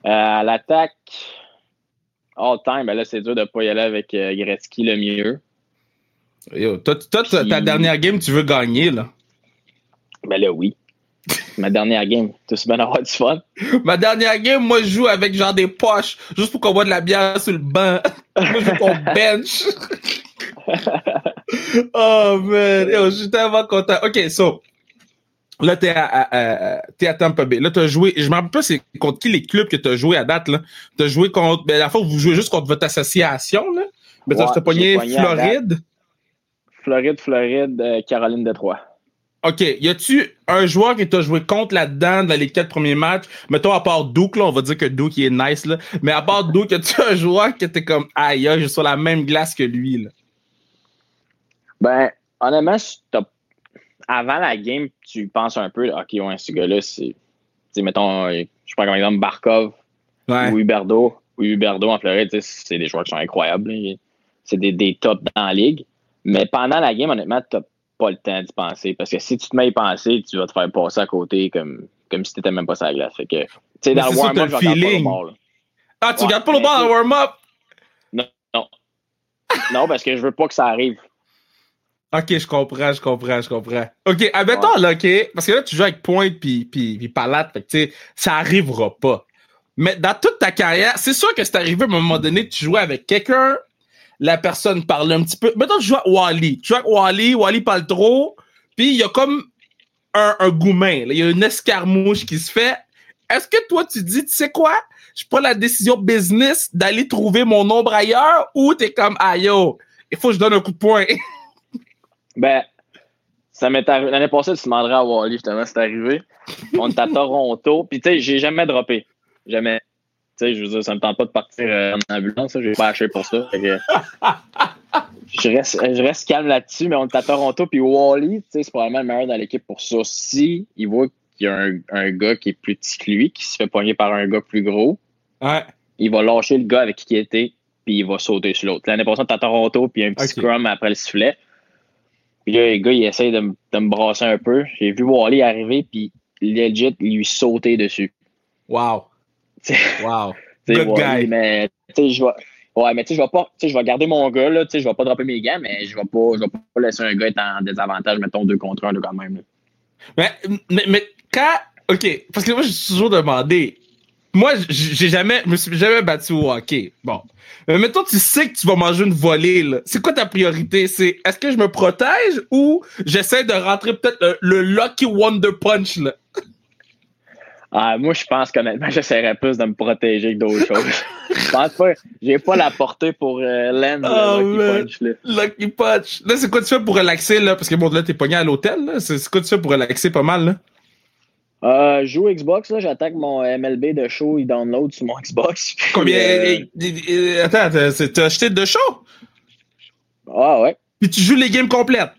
Speaker 3: À l'attaque, all time, ben là, c'est dur de pas y aller avec Gretzky le mieux.
Speaker 1: Yo, toi, toi, ta dernière game, tu veux gagner, là.
Speaker 3: Ben là, oui. Ma dernière game, tout aussi bien avoir du fun.
Speaker 1: Ma dernière game, moi, je joue avec genre des poches, juste pour qu'on boit de la bière sur le banc. moi, je joue qu'on bench. oh, man. Yo, je suis tellement content. OK, so. Là, t'es à, à, à- t'es à Tampa Bay. Là, t'as joué. Je me rappelle pas c'est contre qui les clubs que t'as joué à date, là. T'as joué contre. Ben, la fois, vous jouez juste contre votre association, là. Mais t'as
Speaker 3: Ouais,
Speaker 1: t'as pogné
Speaker 3: à
Speaker 1: Floride.
Speaker 3: Floride, Floride, euh, Caroline Détroit.
Speaker 1: OK. Y a-tu un joueur qui t'a joué contre là-dedans dans les quatre premiers matchs? Mettons, à part Duke, là, on va dire que Duke, il est nice, là. Mais à part Duke, y a-tu un joueur qui était comme, aïe, je suis sur la même glace que lui, là?
Speaker 3: Ben, honnêtement, avant la game, tu penses un peu, OK, ouais, ce gars-là, c'est. Tu sais, mettons, euh, je prends comme exemple Barkov
Speaker 1: Ouais.
Speaker 3: ou Huberdo. Ou Huberdo en Floride, tu c'est des joueurs qui sont incroyables. C'est des, des tops dans la ligue. Mais pendant la game, honnêtement, t'as pas le temps d'y penser. Parce que si tu te mets à y penser, tu vas te faire passer à côté comme, comme si t'étais même pas sur la glace. Fait que, tu sais, dans le warm-up, je regarde pas le là.
Speaker 1: Ah, tu
Speaker 3: Ouais,
Speaker 1: regardes pas le ball dans le warm-up?
Speaker 3: Non, parce que je veux pas que ça arrive.
Speaker 1: Ok, je comprends, je comprends, je comprends. Ok, admettons, là, ok, parce que là, tu joues avec Pointe puis, puis, puis Palate, fait que, tu sais, ça arrivera pas. Mais dans toute ta carrière, c'est sûr que c'est arrivé à un moment donné, tu jouais avec quelqu'un, la personne parle un petit peu. Mettons, tu joues avec Wally. Tu joues avec Wally, Wally parle trop, puis il y a comme un, un goumin, il y a une escarmouche qui se fait. Est-ce que toi, tu dis, tu sais quoi? Je prends la décision business d'aller trouver mon ombre ailleurs ou t'es comme, ah yo, il faut que je donne un coup de poing?
Speaker 3: Ben, ça m'est arrivé. L'année passée, tu demanderais à Wally, justement, c'est arrivé. On est à Toronto. Puis, tu sais, j'ai jamais droppé. Jamais. Sais, je veux dire, ça me tente pas de partir euh, en ambulance. J'ai pas acheté pour ça. Que, je, reste, je reste calme là-dessus, mais on est à Toronto. Puis, Wally, tu sais, c'est probablement le meilleur dans l'équipe pour ça. Si il voit qu'il y a un, un gars qui est plus petit que lui, qui se fait pogner par un gars plus gros,
Speaker 1: Ouais.
Speaker 3: il va lâcher le gars avec qui il était, puis il va sauter sur l'autre. L'année passée, t'es à Toronto, puis un petit scrum après le sifflet. Puis là, le gars, il essaye de, me- de me brasser un peu. J'ai vu Wally arriver, puis legit, lui sauter dessus.
Speaker 1: Wow. Wow. Good
Speaker 3: Wally,
Speaker 1: guy.
Speaker 3: mais tu sais, je vais. Ouais, mais tu sais, je vais pas. Tu sais, je vais garder mon gars, là. Tu sais, je vais pas dropper mes gants, mais je vais pas, je vais pas laisser un gars être en désavantage, mettons, deux contre un, là, quand même. là.
Speaker 1: Mais, mais, mais quand. Ok, parce que moi, j'ai toujours demandé. Moi, j'ai jamais. Je me suis jamais battu au hockey. Bon. Mais mettons, tu sais que tu vas manger une volée, là. C'est quoi ta priorité? C'est est-ce que je me protège ou j'essaie de rentrer peut-être le, le Lucky Wonder Punch, là?
Speaker 3: Ah, moi, je pense qu'honnêtement, j'essaierais plus de me protéger que d'autres choses. pense pas. J'ai pas la portée pour euh, Len,
Speaker 1: Oh,
Speaker 3: Lucky
Speaker 1: man.
Speaker 3: Punch. Là.
Speaker 1: Lucky Punch. Là, c'est quoi tu fais pour relaxer, là? Parce que bon, là, t'es pogné à l'hôtel, là. C'est quoi tu fais pour relaxer pas mal, là?
Speaker 3: Euh, je joue Xbox, là, j'attaque mon MLB de show, il download sur mon Xbox.
Speaker 1: Combien.
Speaker 3: euh,
Speaker 1: euh, euh, attends, t'as acheté de show?
Speaker 3: Ah ouais.
Speaker 1: Puis tu joues les games complètes?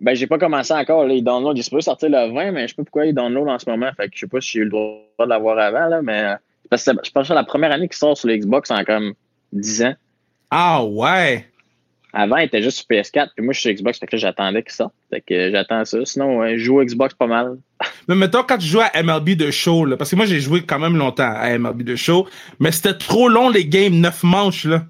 Speaker 3: Ben, j'ai pas commencé encore. Là, il download. Il est supposé sortir le 20, mais je sais pas pourquoi il download en ce moment. Fait que je sais pas si j'ai eu le droit de l'avoir avant, là, mais. euh, Parce que je pense que c'est la première année qu'il sort sur le Xbox en comme 10 ans.
Speaker 1: Ah ouais.
Speaker 3: Avant, il était juste sur PS4, puis moi, je suis sur Xbox, fait que là, j'attendais qu'il sorte. Fait que euh, j'attends ça. Sinon, ouais, je joue Xbox pas mal.
Speaker 1: Mais mettons, quand tu joues à MLB de show, là, parce que moi, j'ai joué quand même longtemps à MLB de show, mais c'était trop long, les games, 9 manches, là.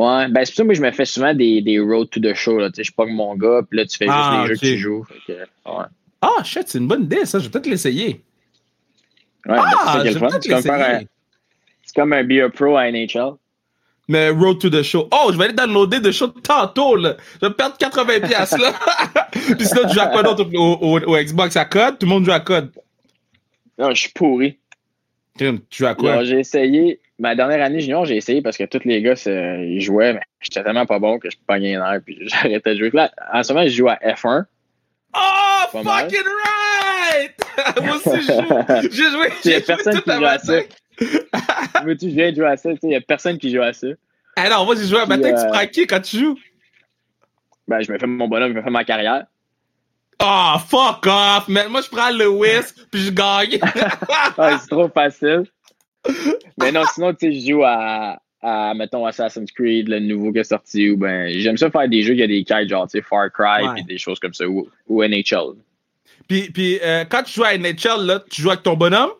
Speaker 3: Ouais, ben c'est pour ça que moi, je me fais souvent des, des road to the show. Là. Tu sais, je pogne mon gars, puis là, tu fais juste
Speaker 1: Ah,
Speaker 3: les jeux que tu joues. Fait que, ouais.
Speaker 1: Ah, shit, c'est une bonne idée, ça. Je vais peut-être l'essayer.
Speaker 3: Ouais, ben, c'est
Speaker 1: Ah,
Speaker 3: ça qui est
Speaker 1: je
Speaker 3: le
Speaker 1: vais
Speaker 3: fun.
Speaker 1: peut-être
Speaker 3: C'est comme, un,
Speaker 1: l'essayer.
Speaker 3: c'est comme un Be a Pro à NHL.
Speaker 1: Mais Road to the Show. Oh, je vais aller downloader The Show tantôt, là. Je vais perdre 80 piastres, là. Puis sinon, tu joues à quoi d'autre au, au- au Xbox à code? Tout le monde joue à code.
Speaker 3: Non, je suis pourri.
Speaker 1: Tu joues à quoi?
Speaker 3: J'ai essayé. Ma dernière année junior, j'ai essayé parce que tous les gars, ils jouaient, mais j'étais tellement pas bon que je pognais les nerfs, puis j'arrêtais de jouer. Là, en ce moment, je joue à F1.
Speaker 1: Oh,
Speaker 3: mal.
Speaker 1: fucking right! Moi aussi, je joue. J'ai joué,
Speaker 3: Il y a
Speaker 1: j'ai joué
Speaker 3: personne
Speaker 1: toute
Speaker 3: qui
Speaker 1: la
Speaker 3: joue à ça.
Speaker 1: matinée.
Speaker 3: Mais tu viens de jouer à ça, tu sais, il y a personne qui joue à ça.
Speaker 1: Ah non, moi, j'ai joué à matin. Tu
Speaker 3: euh,
Speaker 1: prends qui quand tu joues?
Speaker 3: Ben, je me fais mon bonhomme, je me fais ma carrière.
Speaker 1: Oh, fuck off, man. Moi, je prends Lewis, puis je gagne.
Speaker 3: Ah, c'est trop facile. Mais non, sinon, tu sais, je joue à, à, mettons, Assassin's Creed, le nouveau qui est sorti, ou ben, j'aime ça faire des jeux qui a des kites, genre, tu sais, Far Cry,
Speaker 1: Ouais.
Speaker 3: puis des choses comme ça, ou, ou NHL.
Speaker 1: puis, puis euh, quand tu joues à NHL, là, tu joues avec ton bonhomme?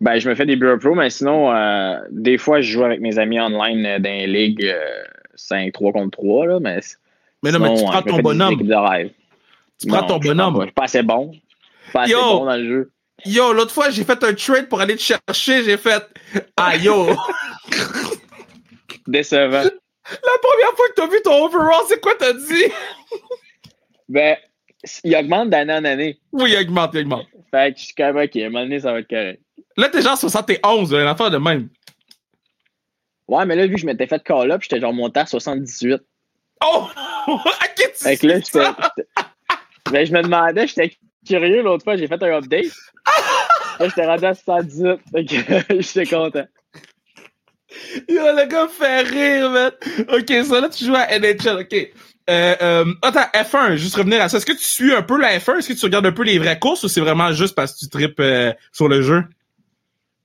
Speaker 3: Ben, je me fais des Bureau Pro, mais sinon, euh, des fois, je joue avec mes amis online euh, dans les ligues euh, 5-3 contre 3, là, mais.
Speaker 1: Mais non, mais tu prends ton bonhomme. Tu prends
Speaker 3: Non,
Speaker 1: ton bonhomme.
Speaker 3: Je suis pas assez bon. Pas assez
Speaker 1: Yo!
Speaker 3: bon dans le jeu.
Speaker 1: Yo, l'autre fois, j'ai fait un trade pour aller te chercher. J'ai fait. Ah, yo!
Speaker 3: Décevant.
Speaker 1: La première fois que t'as vu ton overall, c'est quoi t'as dit?
Speaker 3: ben, il augmente d'année en année.
Speaker 1: Oui, il augmente, il augmente.
Speaker 3: Fait que je suis quand même, ok, à un moment donné, ça va être correct.
Speaker 1: Là, t'es genre 71, une affaire de même.
Speaker 3: Ouais, mais là, vu que je m'étais fait call-up, j'étais genre monté à 78.
Speaker 1: Oh! à qui tu
Speaker 3: Fait que là, j'étais- Ben, je me demandais, j'étais curieux l'autre fois, j'ai fait un update. Là, j'étais rendu à 78. Fait que j'étais content.
Speaker 1: Yo, le gars me fait rire, man. Ok, ça, là, tu joues à NHL, ok. Euh, euh, attends, F1, juste revenir à ça. Est-ce que tu suis un peu la F1? Est-ce que tu regardes un peu les vraies courses ou c'est vraiment juste parce que tu tripes euh, sur le jeu?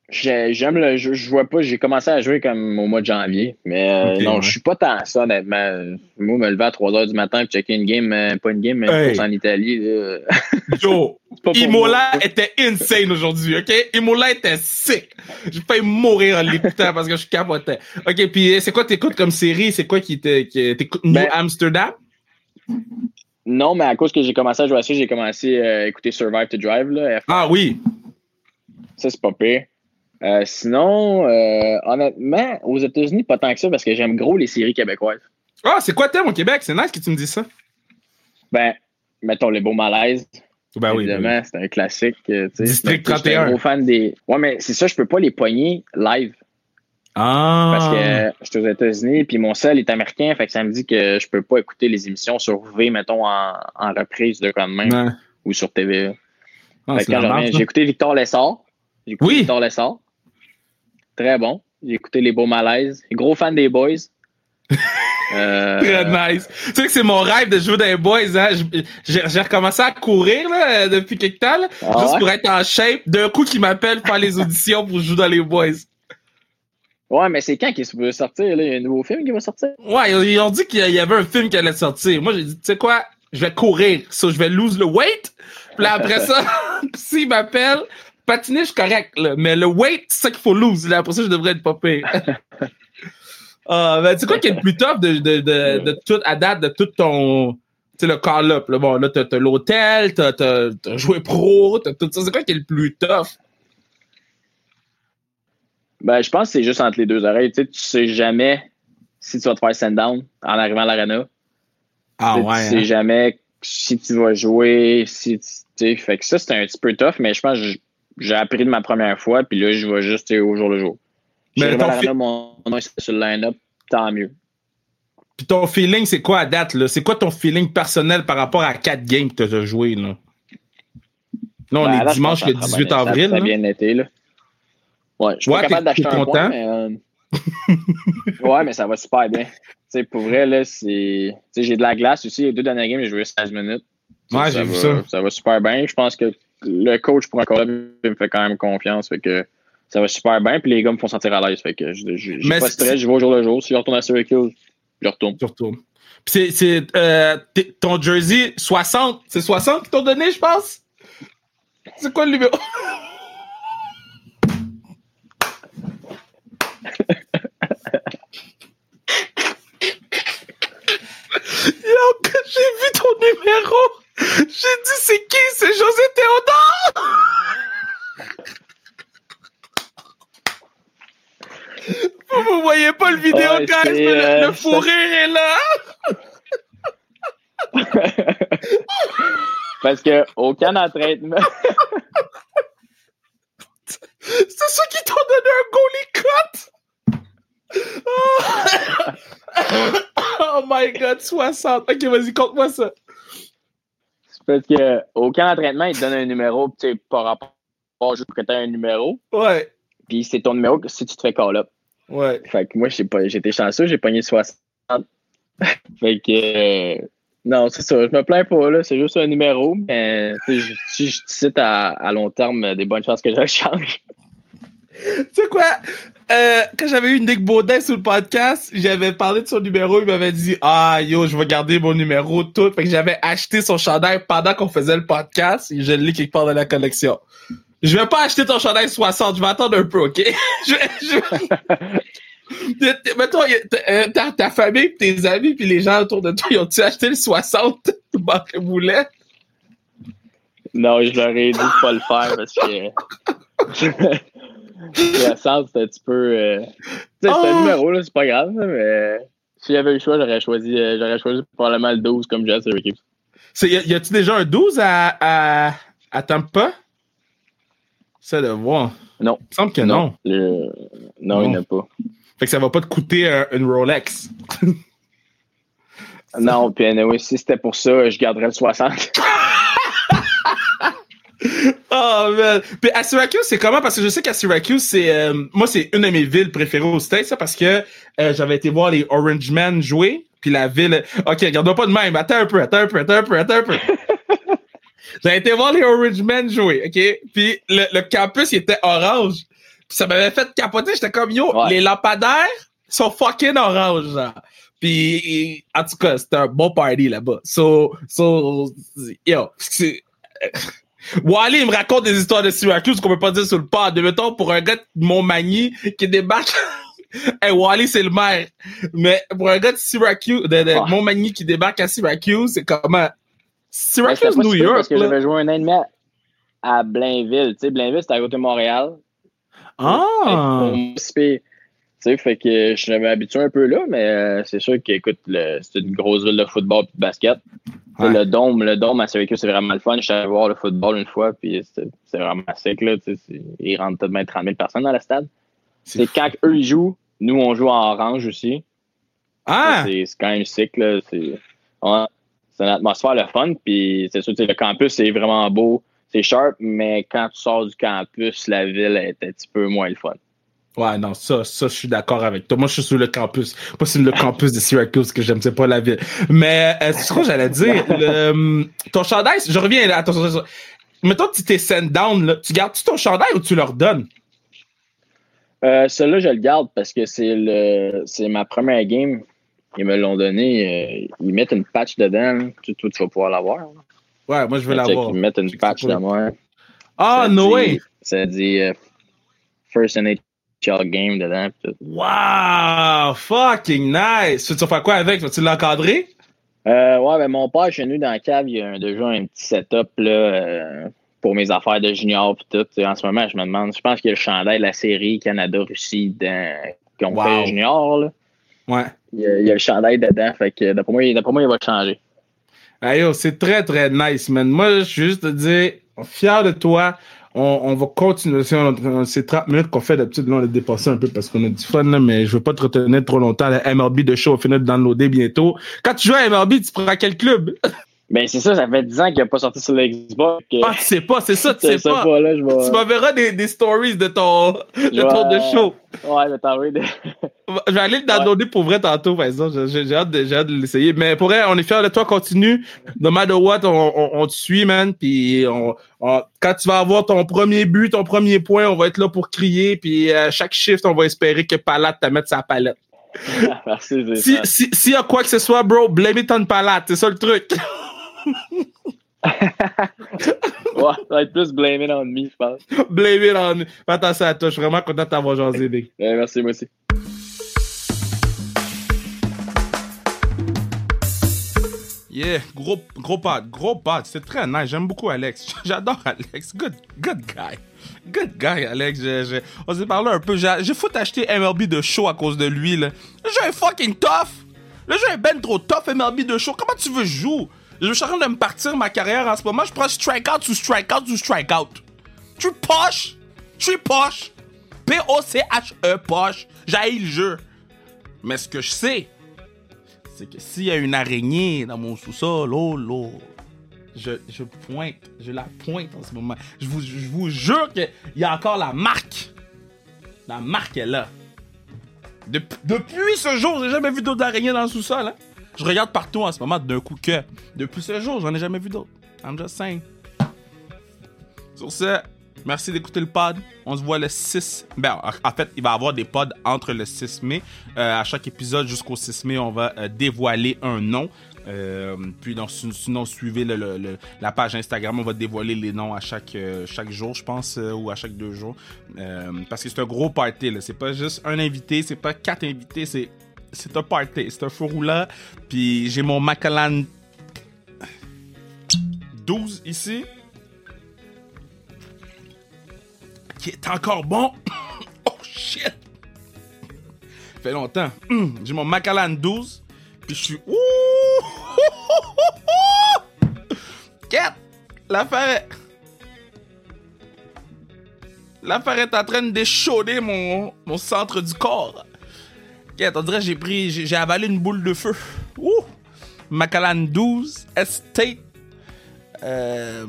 Speaker 3: J'ai- J'aime le jeu. Je vois pas, j'ai commencé à jouer comme au mois de janvier. Mais euh, non,
Speaker 1: ouais.
Speaker 3: je suis pas tant ça, honnêtement. Moi, me lever à 3 h du matin et checker une game, euh, pas une game, mais une
Speaker 1: Hey.
Speaker 3: course en Italie. là,
Speaker 1: Yo, Imola
Speaker 3: moi.
Speaker 1: était insane aujourd'hui, ok? Imola était sick. J'ai failli mourir en l'écoutant parce que je capotais. Ok, puis euh, c'est quoi t'écoutes comme série? C'est quoi qui te- qui t'écoutes New
Speaker 3: Ben-
Speaker 1: Amsterdam?
Speaker 3: Non, mais à cause que j'ai commencé à jouer à ça, j'ai commencé à écouter Survive to Drive. Là,
Speaker 1: Ah oui.
Speaker 3: Ça, c'est pas pire. Euh, sinon, euh, honnêtement, aux États-Unis, pas tant que ça parce que j'aime gros les séries québécoises.
Speaker 1: Ah, c'est quoi thème au Québec? C'est nice que tu me dises ça.
Speaker 3: Ben, mettons les beaux malaises.
Speaker 1: Ben oui. ben oui.
Speaker 3: Évidemment, c'est un classique. euh, tu sais.
Speaker 1: District
Speaker 3: Mais, tu sais, j'étais
Speaker 1: 31.
Speaker 3: un gros fan des. Ouais, mais c'est ça, je peux pas les pogner live.
Speaker 1: Ah.
Speaker 3: Parce que euh, j'étais aux États-Unis, puis mon seul est américain, fait que ça me dit que je peux pas écouter les émissions sur V, mettons, en, en reprise de quand même,
Speaker 1: Ouais.
Speaker 3: ou sur TVA.
Speaker 1: Ah,
Speaker 3: je j'ai écouté Victor Lessard. J'ai écouté
Speaker 1: Oui.
Speaker 3: Victor Lessard. Très bon. J'ai écouté Les Beaux Malaises. Gros fan des Boys. Euh,
Speaker 1: Très nice. Tu sais que c'est mon rêve de jouer dans les boys, hein. J'ai recommencé à courir, là, depuis quelque temps, là,
Speaker 3: Ah
Speaker 1: juste pour être en shape. D'un coup, qui m'appelle pour faire les auditions pour jouer dans les boys.
Speaker 3: Ouais, mais c'est quand qu'il supposé sortir? Là? Il y a un nouveau film qui va sortir?
Speaker 1: Ouais, ils ils ont dit qu'il y avait un film qui allait sortir. Moi, j'ai dit, tu sais quoi, je vais courir. So, je vais lose le weight. Puis là, après ça, s'il m'appelle, patiner, je suis correct, là. Mais le weight, c'est ça qu'il faut lose. Là, après ça, je devrais être pas pire. Ah, ben, tu sais quoi qui est le plus tough de, de, de, de tout, à date, de tout ton, tu sais, le call-up, là? Bon, là, t'as, t'as l'hôtel, t'as, t'as, t'as joué pro, t'as tout ça. C'est quoi qui est le plus tough?
Speaker 3: Ben, je pense que c'est juste entre les deux oreilles. Tu sais, tu sais jamais si tu vas te faire send down en arrivant à l'arena.
Speaker 1: Ah,
Speaker 3: Tu sais, Tu sais jamais si tu vas jouer, si tu fait que ça, c'est un petit peu tough, mais je pense que j'ai appris de ma première fois, puis là, je vais juste au jour le jour.
Speaker 1: Mais ton fi-
Speaker 3: mon nom sur le line-up, tant mieux.
Speaker 1: Puis ton feeling, c'est quoi à date, là? C'est quoi ton feeling personnel par rapport à quatre games que tu as joué, là? Là, on
Speaker 3: Ben,
Speaker 1: est
Speaker 3: là,
Speaker 1: dimanche le
Speaker 3: que ça a
Speaker 1: 18
Speaker 3: bien- ça a-
Speaker 1: avril.
Speaker 3: Ça a bien été, là. Ouais, je suis
Speaker 1: Ouais,
Speaker 3: pas capable d'acheter un
Speaker 1: content?
Speaker 3: point, mais... euh, ouais, mais ça va super bien. Tu sais, pour vrai, là, c'est... Tu sais, j'ai de la glace aussi. Les deux dernières games, j'ai joué 16 minutes.
Speaker 1: Ouais, j'ai
Speaker 3: va,
Speaker 1: vu ça.
Speaker 3: Ça va super bien. Je pense que le coach pour un collab il me fait quand même confiance. Fait que ça va super bien. Puis les gars me font sentir à l'aise. Fait que je- je- j'ai pas de stress. Je vais au jour le jour. Si je retourne à Syracuse, je retourne.
Speaker 1: Tu retournes. Puis c'est, c'est, euh, ton jersey 60, c'est 60 qu'ils t'ont donné, je pense? C'est quoi le numéro? Yo, j'ai vu ton numéro, dit c'est qui? C'est José Théodore! Vous, vous voyez pas le vidéo,
Speaker 3: Ouais,
Speaker 1: guys, mais le,
Speaker 3: euh,
Speaker 1: le fou
Speaker 3: ça-
Speaker 1: rire est là!
Speaker 3: Parce que au camp d'entraînement,
Speaker 1: C'est ceux qui t'ont donné un goalie cut! oh my god, 60. Ok, vas-y, compte-moi ça.
Speaker 3: Parce que au camp d'entraînement, ils te donnent un numéro, tu sais, par rapport juste pour que tu un numéro.
Speaker 1: Ouais,
Speaker 3: Puis c'est ton numéro que si tu te fais call up.
Speaker 1: ouais.
Speaker 3: Fait que moi, j'ai pas- j'étais chanceux, j'ai pogné 60. fait que. euh, non, c'est ça. Je me plains pas, là. C'est juste un numéro. Mais sais, je- si je cite à, à long terme, des bonnes chances que je le change.
Speaker 1: Tu sais quoi? Euh, quand j'avais eu Nick Baudin sur le podcast, j'avais parlé de son numéro, il m'avait dit Ah yo, je vais garder mon numéro tout. Fait que j'avais acheté son chandail pendant qu'on faisait le podcast et je l'ai quelque part dans la collection. Je vais pas acheter ton chandail 60, je vais attendre un peu, ok? je, je... Mettons, euh, ta, ta famille, tes amis, puis les gens autour de toi, ils ont-tu acheté le 60 Marc Boulet?
Speaker 3: Non, je leur ai dit de pas le faire parce que. Sens, c'était un petit peu. euh, Tu sais,
Speaker 1: Oh!
Speaker 3: un numéro, là, c'est pas grave, mais. Si j'avais eu le choix, j'aurais choisi, euh, j'aurais choisi probablement le 12 comme j'ai à Syracuse.
Speaker 1: Y, y a-tu déjà un 12 à, à, à Tampa? Ça de voir.
Speaker 3: Non.
Speaker 1: Il me semble que non.
Speaker 3: Le- Non, il n'y en a pas.
Speaker 1: Fait que ça va pas te coûter un- une Rolex.
Speaker 3: Non, puis anyway, si c'était pour ça, je garderais le 60.
Speaker 1: Oh man. Puis à Syracuse, c'est comment? Parce que je sais qu'à Syracuse, c'est euh, moi, c'est une de mes villes préférées aux States, ça, parce que euh, j'avais été voir les Orange Men jouer. Puis la ville. Ok, regarde pas de même. Attends un peu, attends un peu, attends un peu, attends un peu. J'avais été voir les Orange Men jouer, ok? Puis le, le campus, il était orange. Puis ça m'avait fait capoter. J'étais comme, yo,
Speaker 3: Ouais.
Speaker 1: les lampadaires sont fucking orange, genre. Puis, en tout cas, c'était un bon party là-bas. So, so, yo, c'est... Wally, il me raconte des histoires de Syracuse qu'on peut pas dire sur le pod. De mettons, pour un gars de Montmagny qui débarque... hey, Wally, c'est le maire. Mais pour un gars de Syracuse, de, de
Speaker 3: Ouais.
Speaker 1: Montmagny qui débarque à Syracuse, c'est comment... Syracuse, New York,
Speaker 3: Parce que j'avais joué un an et à- Blainville. Tu sais, Blainville, c'était à côté de Montréal.
Speaker 1: Ah!
Speaker 3: Sais, fait que je m'avais habitué un peu là, mais euh, c'est sûr qu'écoute, c'est une grosse ville de football et de basket. Tu
Speaker 1: Ouais.
Speaker 3: Le dôme, le dôme à Syracuse, c'est vraiment le fun. Je suis allé voir le football une fois, puis c'est vraiment sec, là. tu Ils rentrent même 30 000 personnes dans le stade.
Speaker 1: C'est
Speaker 3: quand eux, ils jouent, nous, on joue en orange aussi.
Speaker 1: Ah!
Speaker 3: C'est quand même sick. C'est ouais, une atmosphère le fun, puis c'est sûr, tu sais, le campus, c'est vraiment beau. C'est sharp, mais quand tu sors du campus, la ville est un petit peu moins le fun.
Speaker 1: Ouais, non, ça, ça, je suis d'accord avec toi. Moi, je suis sur le campus. Pas sur le campus de Syracuse que j'aime, c'est pas la ville. Mais, euh, c'est ce que j'allais dire? Le, hum, ton chandail, je reviens là, attention, attention. Mettons que tu t'es send down, là. Tu gardes-tu ton chandail ou tu leur donnes?
Speaker 3: Euh, Celui-là, je le garde parce que c'est le c'est ma première game. Ils me l'ont donné. euh, ils mettent une patch dedans. Tu, tu vas pouvoir l'avoir.
Speaker 1: Ouais, moi, je veux l'avoir.
Speaker 3: Ils mettent une patch
Speaker 1: c'est pas-
Speaker 3: de moi.
Speaker 1: Ah,
Speaker 3: Ça
Speaker 1: no
Speaker 3: dit-
Speaker 1: way!
Speaker 3: Ça dit euh, First Game dedans. tout.
Speaker 1: Wow! Fucking nice! Tu vas faire quoi avec? Vas-tu l'encadrer?
Speaker 3: Euh, ouais, ben mon père, chez nous, dans la cave, il y a un- déjà un petit setup là, euh, pour mes affaires de junior pis tout. En ce moment, je me demande, je pense qu'il y a le chandail de la série Canada-Russie qu'on
Speaker 1: Wow.
Speaker 3: fait junior. Là.
Speaker 1: Ouais.
Speaker 3: Il, y a, il y a le chandail dedans. Fait que d'après moi, moi, il va changer.
Speaker 1: Hey, yo, c'est très, très nice, man. Moi, je suis juste te dire, fier de toi. On, on va continuer. C'est un- C'est 30 minutes qu'on fait d'habitude. Là, on a dépassé un peu parce qu'on a du fun, là, mais je veux pas te retenir trop longtemps. La MLB de show va finir de downloader bientôt. Quand tu joues à MLB, tu prends quel club?
Speaker 3: Ben, c'est ça, ça fait 10 ans qu'il n'a pas sorti sur l'Xbox.
Speaker 1: Ah, tu sais pas, c'est ça, tu sais pas.
Speaker 3: pas, là, je vais.
Speaker 1: Tu m'enverras des, des stories de ton, de ton de show.
Speaker 3: Ouais, mais t'envoyer des.
Speaker 1: Je vais aller le downloader pour vrai tantôt, par exemple. J'ai- hâte de, j'ai hâte de l'essayer. Mais pour vrai, on est fiers de toi. Continue. No matter what, on, on, on te suit, man. Puis on, on- quand tu vas avoir ton premier but, ton premier point, on va être là pour crier. Puis à chaque shift, on va espérer que Palate te mette sa palette.
Speaker 3: Merci, c'est
Speaker 1: Si, si, s'il y a quoi que ce soit, bro, blame it on Palate. C'est ça le truc.
Speaker 3: Ouais, ça va être plus blaming on me, je pense.
Speaker 1: blame it on. Fais attention à toi. Je suis vraiment content de t'avoir jasé, Big.
Speaker 3: Ouais, merci, moi aussi.
Speaker 1: Yeah, gros, gros pod, gros pod. C'est très nice. J'aime beaucoup Alex. J'adore Alex. Good, good guy. Good guy, Alex. Je- je- on s'est parlé un peu. J'ai j'ai foutu acheter MLB de show à cause de lui, là. Le jeu est fucking tough. Le jeu est ben trop tough, MLB de show. Comment tu veux jouer? Je suis en train de me partir ma carrière en ce moment. Je prends strikeout sous strikeout sous strikeout. Tu poche. Je suis poche. P-O-C-H-E, poche. J'haïs le jeu. Mais ce que je sais, c'est que s'il y a une araignée dans mon sous-sol, oh là, je, je pointe, je la pointe en ce moment. Je vous, je vous jure qu'il y a encore la marque. La marque est là. Dep- depuis ce jour, j'ai jamais vu d'autres araignées dans le sous-sol. hein. Je regarde partout en ce moment d'un coup que. Depuis ce jour, j'en ai jamais vu d'autres. I'm just saying. Sur ce, merci d'écouter le pod. On se voit le 6. Ben, en fait, il va y avoir des pods entre le 6 mai. Euh, à chaque épisode jusqu'au 6 mai, on va euh, dévoiler un nom. Euh, puis donc, si- sinon, suivez la page Instagram. On va dévoiler les noms à chaque, chaque jour, je pense, ou à chaque deux jours. Parce que c'est un gros party. là. C'est pas juste un invité, c'est pas quatre invités, c'est c'est un party. C'est un feu roulant. Puis j'ai mon Macallan 12 ici. Qui est encore bon. oh shit! fait longtemps. Hum, J'ai mon Macallan 12. Puis je suis. Ouh! Quête! L'affaire. L'affaire est en train de déchauder mon, mon centre du corps. Quête, on dirait j'ai pris. J'ai avalé une boule de feu. Ouh! Macallan 12, Estate. Euh,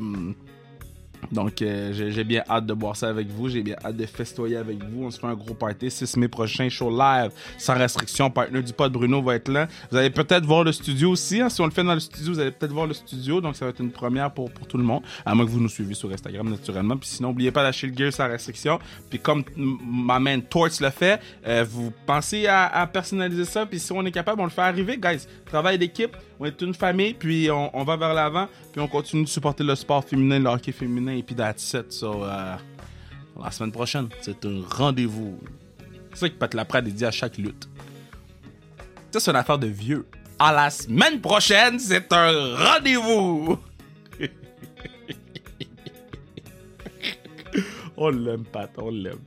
Speaker 1: donc, euh, j'ai bien hâte de boire ça avec vous. J'ai bien hâte de festoyer avec vous. On se fait un gros party. 6 mai prochain, show live, sans restriction. Partner du pod, Bruno va être là. Vous allez peut-être voir le studio aussi. hein. Si on le fait dans le studio, vous allez peut-être voir le studio. Donc, ça va être une première pour, pour tout le monde. À moins que vous nous suivez sur Instagram, naturellement. Puis sinon, n'oubliez pas d'acheter le gear sans restriction. Puis comme ma main Torch le fait, euh, vous pensez à, à personnaliser ça. Puis si on est capable, on le fait arriver, guys. Travail d'équipe. On est une famille. Puis on, on va vers l'avant. Puis on continue de supporter le sport féminin, le hockey féminin. Et puis that's it. So, euh, la semaine prochaine, c'est un rendez-vous. C'est ça que Pat Laprade dit à chaque lutte. Ça, c'est une affaire de vieux. À la semaine prochaine, c'est un rendez-vous. on l'aime, Pat, on l'aime.